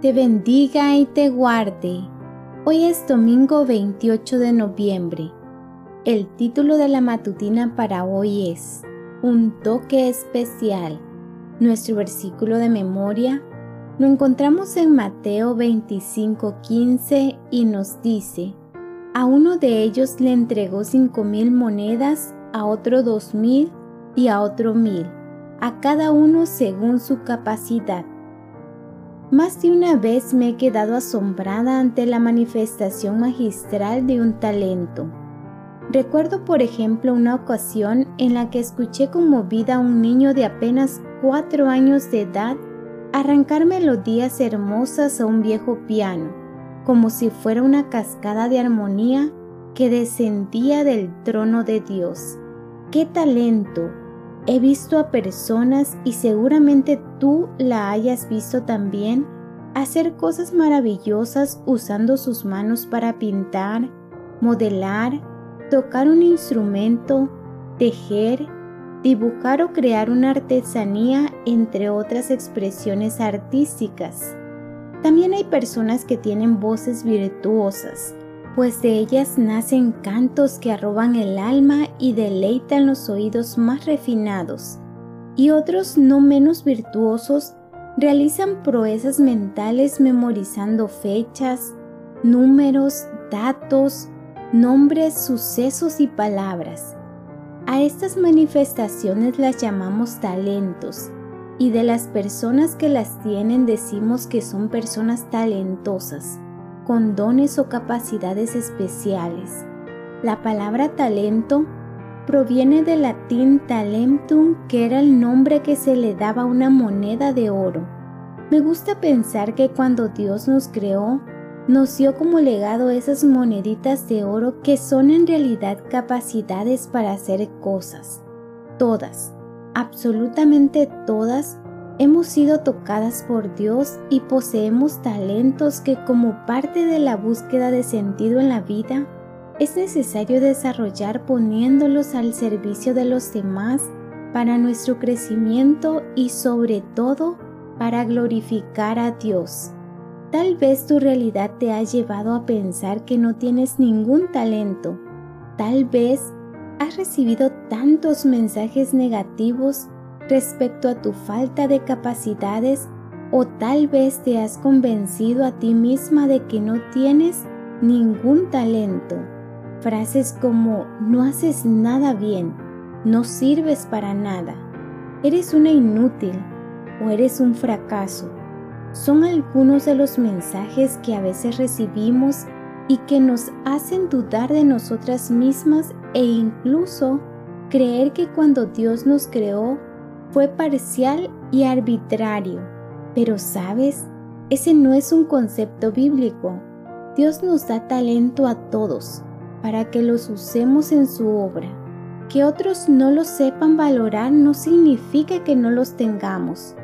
te bendiga y te guarde. Hoy es domingo 28 de noviembre. El título de la matutina para hoy es Un toque especial. Nuestro versículo de memoria lo encontramos en Mateo 25:15 y nos dice, a uno de ellos le entregó cinco mil monedas, a otro dos mil y a otro mil, a cada uno según su capacidad. Más de una vez me he quedado asombrada ante la manifestación magistral de un talento. Recuerdo, por ejemplo, una ocasión en la que escuché conmovida a un niño de apenas cuatro años de edad arrancar melodías hermosas a un viejo piano, como si fuera una cascada de armonía que descendía del trono de Dios. ¡Qué talento! He visto a personas, y seguramente tú la hayas visto también, hacer cosas maravillosas usando sus manos para pintar, modelar, tocar un instrumento, tejer, dibujar o crear una artesanía, entre otras expresiones artísticas. También hay personas que tienen voces virtuosas, pues de ellas nacen cantos que arroban el alma y deleitan los oídos más refinados, y otros no menos virtuosos realizan proezas mentales memorizando fechas, números, datos, nombres, sucesos y palabras. A estas manifestaciones las llamamos talentos y de las personas que las tienen decimos que son personas talentosas dones o capacidades especiales. La palabra talento proviene del latín talentum, que era el nombre que se le daba a una moneda de oro. Me gusta pensar que cuando Dios nos creó, nos dio como legado esas moneditas de oro que son en realidad capacidades para hacer cosas. Todas, absolutamente todas, Hemos sido tocadas por Dios y poseemos talentos que como parte de la búsqueda de sentido en la vida, es necesario desarrollar poniéndolos al servicio de los demás para nuestro crecimiento y sobre todo para glorificar a Dios. Tal vez tu realidad te ha llevado a pensar que no tienes ningún talento. Tal vez has recibido tantos mensajes negativos respecto a tu falta de capacidades o tal vez te has convencido a ti misma de que no tienes ningún talento. Frases como no haces nada bien, no sirves para nada, eres una inútil o eres un fracaso. Son algunos de los mensajes que a veces recibimos y que nos hacen dudar de nosotras mismas e incluso creer que cuando Dios nos creó fue parcial y arbitrario. Pero sabes, ese no es un concepto bíblico. Dios nos da talento a todos para que los usemos en su obra. Que otros no los sepan valorar no significa que no los tengamos.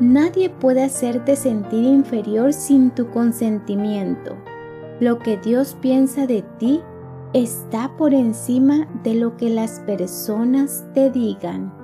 Nadie puede hacerte sentir inferior sin tu consentimiento. Lo que Dios piensa de ti está por encima de lo que las personas te digan.